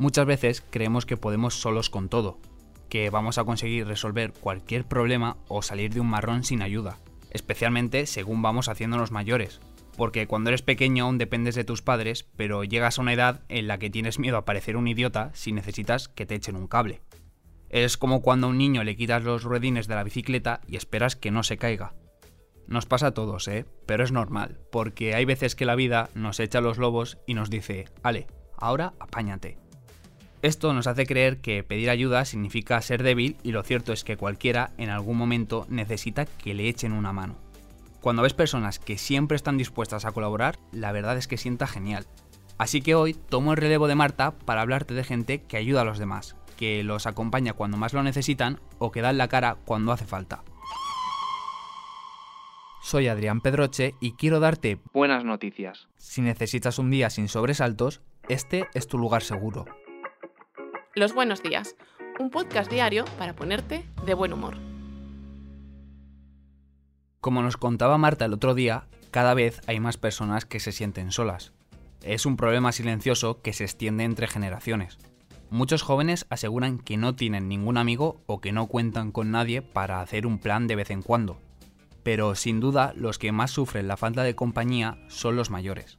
Muchas veces creemos que podemos solos con todo, que vamos a conseguir resolver cualquier problema o salir de un marrón sin ayuda, especialmente según vamos haciéndonos mayores, porque cuando eres pequeño aún dependes de tus padres, pero llegas a una edad en la que tienes miedo a parecer un idiota si necesitas que te echen un cable. Es como cuando a un niño le quitas los ruedines de la bicicleta y esperas que no se caiga. Nos pasa a todos, ¿eh? Pero es normal, porque hay veces que la vida nos echa los lobos y nos dice, ale, ahora apáñate. Esto nos hace creer que pedir ayuda significa ser débil y lo cierto es que cualquiera en algún momento necesita que le echen una mano. Cuando ves personas que siempre están dispuestas a colaborar, la verdad es que sienta genial. Así que hoy tomo el relevo de Marta para hablarte de gente que ayuda a los demás, que los acompaña cuando más lo necesitan o que dan la cara cuando hace falta. Soy Adrián Pedroche y quiero darte buenas noticias. Si necesitas un día sin sobresaltos, este es tu lugar seguro. Los Buenos Días, un podcast diario para ponerte de buen humor. Como nos contaba Marta el otro día, cada vez hay más personas que se sienten solas. Es un problema silencioso que se extiende entre generaciones. Muchos jóvenes aseguran que no tienen ningún amigo o que no cuentan con nadie para hacer un plan de vez en cuando. Pero sin duda los que más sufren la falta de compañía son los mayores.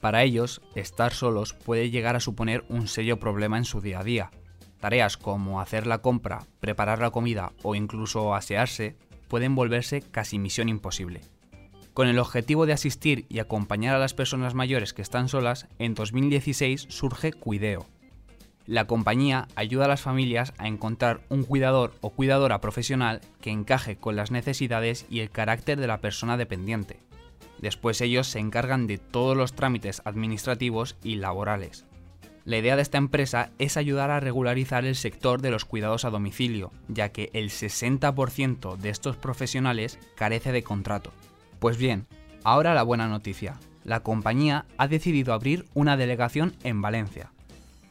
Para ellos, estar solos puede llegar a suponer un serio problema en su día a día. Tareas como hacer la compra, preparar la comida o incluso asearse pueden volverse casi misión imposible. Con el objetivo de asistir y acompañar a las personas mayores que están solas, en 2016 surge Cuideo. La compañía ayuda a las familias a encontrar un cuidador o cuidadora profesional que encaje con las necesidades y el carácter de la persona dependiente. Después ellos se encargan de todos los trámites administrativos y laborales. La idea de esta empresa es ayudar a regularizar el sector de los cuidados a domicilio, ya que el 60% de estos profesionales carece de contrato. Pues bien, ahora la buena noticia. La compañía ha decidido abrir una delegación en Valencia,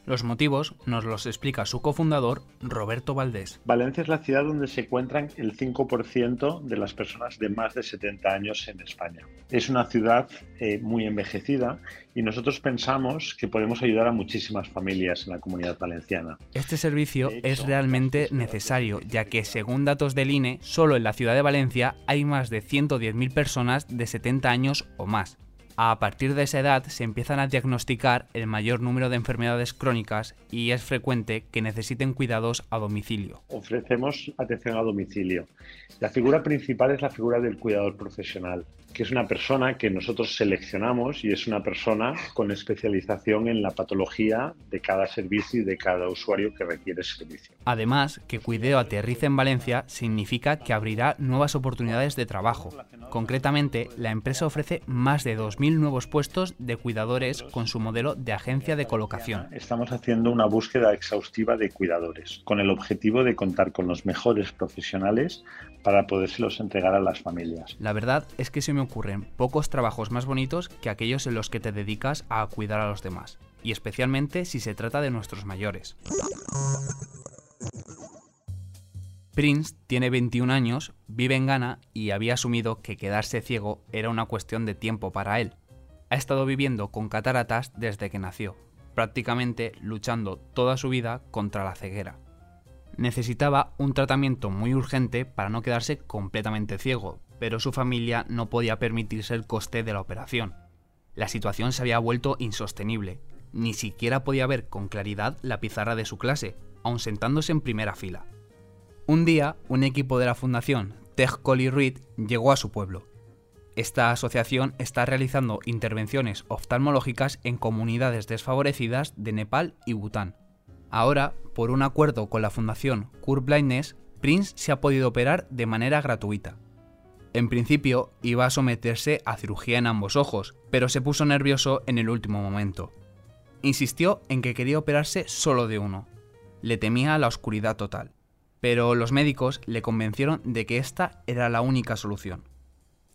los motivos nos los explica su cofundador, Roberto Valdés. Valencia es la ciudad donde se encuentran el 5% de las personas de más de 70 años en España. Es una ciudad eh, muy envejecida y nosotros pensamos que podemos ayudar a muchísimas familias en la comunidad valenciana. Este servicio es realmente necesario, ya que según datos del INE, solo en la ciudad de Valencia hay más de 110.000 personas de 70 años o más a partir de esa edad se empiezan a diagnosticar el mayor número de enfermedades crónicas y es frecuente que necesiten cuidados a domicilio. Ofrecemos atención a domicilio. La figura principal es la figura del cuidador profesional, que es una persona que nosotros seleccionamos y es una persona con especialización en la patología de cada servicio y de cada usuario que requiere servicio. Además, que Cuideo aterrice en Valencia significa que abrirá nuevas oportunidades de trabajo. Concretamente, la empresa ofrece más de 2.000 nuevos puestos de cuidadores con su modelo de agencia de colocación. Estamos haciendo una búsqueda exhaustiva de cuidadores, con el objetivo de contar con los mejores profesionales para podérselos entregar a las familias. La verdad es que se me ocurren pocos trabajos más bonitos que aquellos en los que te dedicas a cuidar a los demás, y especialmente si se trata de nuestros mayores. Prince tiene 21 años, vive en Ghana y había asumido que quedarse ciego era una cuestión de tiempo para él. Ha estado viviendo con cataratas desde que nació, prácticamente luchando toda su vida contra la ceguera. Necesitaba un tratamiento muy urgente para no quedarse completamente ciego, pero su familia no podía permitirse el coste de la operación. La situación se había vuelto insostenible. Ni siquiera podía ver con claridad la pizarra de su clase, aun sentándose en primera fila. Un día, un equipo de la fundación Tech Collie Reed llegó a su pueblo. Esta asociación está realizando intervenciones oftalmológicas en comunidades desfavorecidas de Nepal y Bután. Ahora, por un acuerdo con la fundación Cure Blindness, Prince se ha podido operar de manera gratuita. En principio iba a someterse a cirugía en ambos ojos, pero se puso nervioso en el último momento. Insistió en que quería operarse solo de uno. Le temía la oscuridad total pero los médicos le convencieron de que esta era la única solución.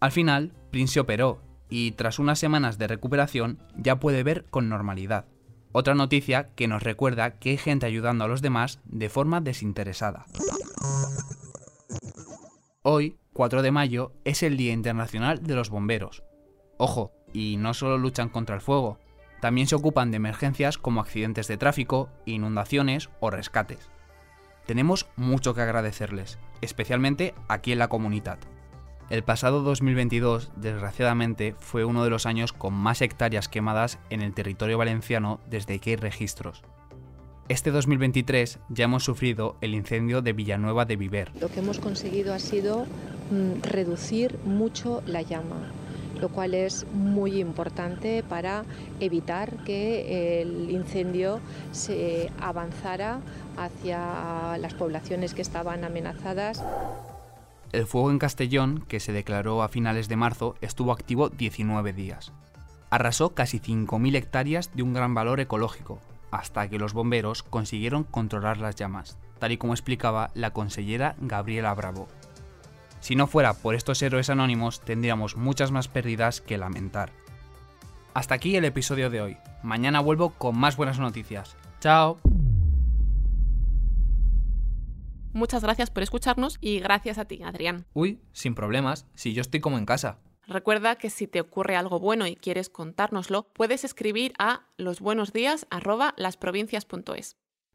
Al final, Prince se operó y tras unas semanas de recuperación ya puede ver con normalidad. Otra noticia que nos recuerda que hay gente ayudando a los demás de forma desinteresada. Hoy, 4 de mayo, es el Día Internacional de los Bomberos. Ojo, Y no solo luchan contra el fuego, también se ocupan de emergencias como accidentes de tráfico, inundaciones o rescates. Tenemos mucho que agradecerles, especialmente aquí en la comunidad. El pasado 2022, desgraciadamente, fue uno de los años con más hectáreas quemadas en el territorio valenciano desde que hay registros. Este 2023 ya hemos sufrido el incendio de Villanueva de Viver. Lo que hemos conseguido ha sido mm, reducir mucho la llama, lo cual es muy importante para evitar que el incendio se avanzara hacia las poblaciones que estaban amenazadas. El fuego en Castellón, que se declaró a finales de marzo, estuvo activo 19 días. Arrasó casi 5.000 hectáreas de un gran valor ecológico, hasta que los bomberos consiguieron controlar las llamas, tal y como explicaba la consellera Gabriela Bravo. Si no fuera por estos héroes anónimos, tendríamos muchas más pérdidas que lamentar. Hasta aquí el episodio de hoy. Mañana vuelvo con más buenas noticias. ¡Chao! Muchas gracias por escucharnos y gracias a ti, Adrián. Uy, sin problemas, si yo estoy como en casa. Recuerda que si te ocurre algo bueno y quieres contárnoslo, puedes escribir a losbuenosdías@lasprovincias.es.